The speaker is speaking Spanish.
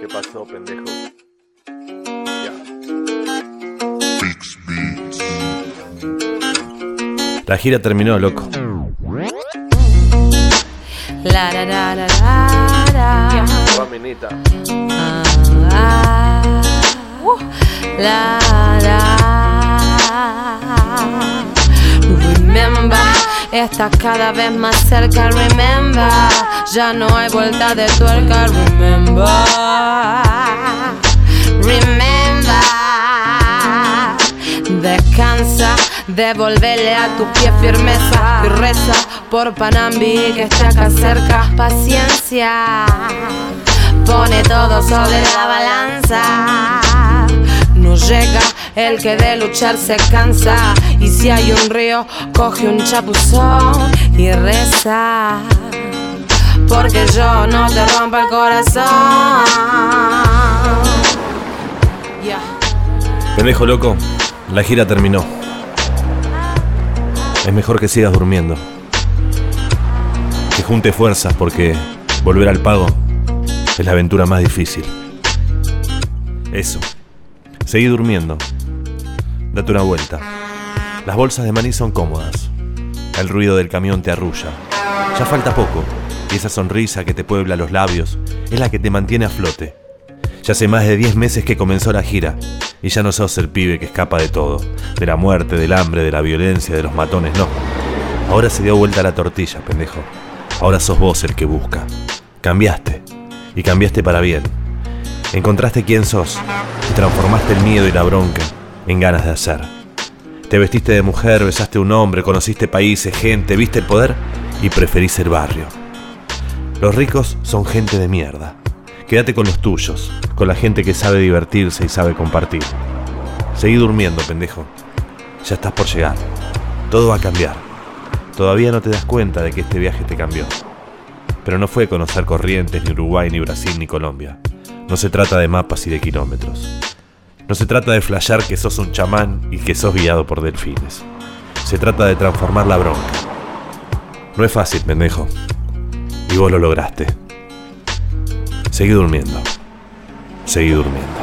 ¿Qué pasó, pendejo? Ya. La gira terminó, loco. La la la la la la. Ah, ah. La la. Remember, estás cada vez más cerca. Remember, ya no hay vuelta de tuerca. Remember, remember. Descansa, devolvele a tu pie firmeza y reza por Panambi que está acá cerca. Paciencia, pone todo sobre la balanza. No llega el que de luchar se cansa. Y si hay un río, coge un chapuzón y reza. Porque yo no te rompo el corazón. Yeah. Pendejo loco, la gira terminó. Es mejor que sigas durmiendo. Que junte fuerzas porque volver al pago es la aventura más difícil. Eso. Seguí durmiendo. Date una vuelta. Las bolsas de maní son cómodas. El ruido del camión te arrulla. Ya falta poco. Y esa sonrisa que te puebla los labios es la que te mantiene a flote. Ya hace más de 10 meses que comenzó la gira y ya no sos el pibe que escapa de todo, de la muerte, del hambre, de la violencia, de los matones, no. Ahora se dio vuelta la tortilla, pendejo. Ahora sos vos el que busca. Cambiaste. Y cambiaste para bien. Encontraste quién sos y transformaste el miedo y la bronca en ganas de hacer. Te vestiste de mujer, besaste un hombre, conociste países, gente, viste el poder y preferís el barrio. Los ricos son gente de mierda. Quédate con los tuyos, con la gente que sabe divertirse y sabe compartir. Seguí durmiendo, pendejo. Ya estás por llegar. Todo va a cambiar. Todavía no te das cuenta de que este viaje te cambió. Pero no fue conocer Corrientes, ni Uruguay, ni Brasil, ni Colombia. No se trata de mapas y de kilómetros. No se trata de flashear que sos un chamán y que sos guiado por delfines. Se trata de transformar la bronca. No es fácil, pendejo. Y vos lo lograste. Seguí durmiendo. Seguí durmiendo.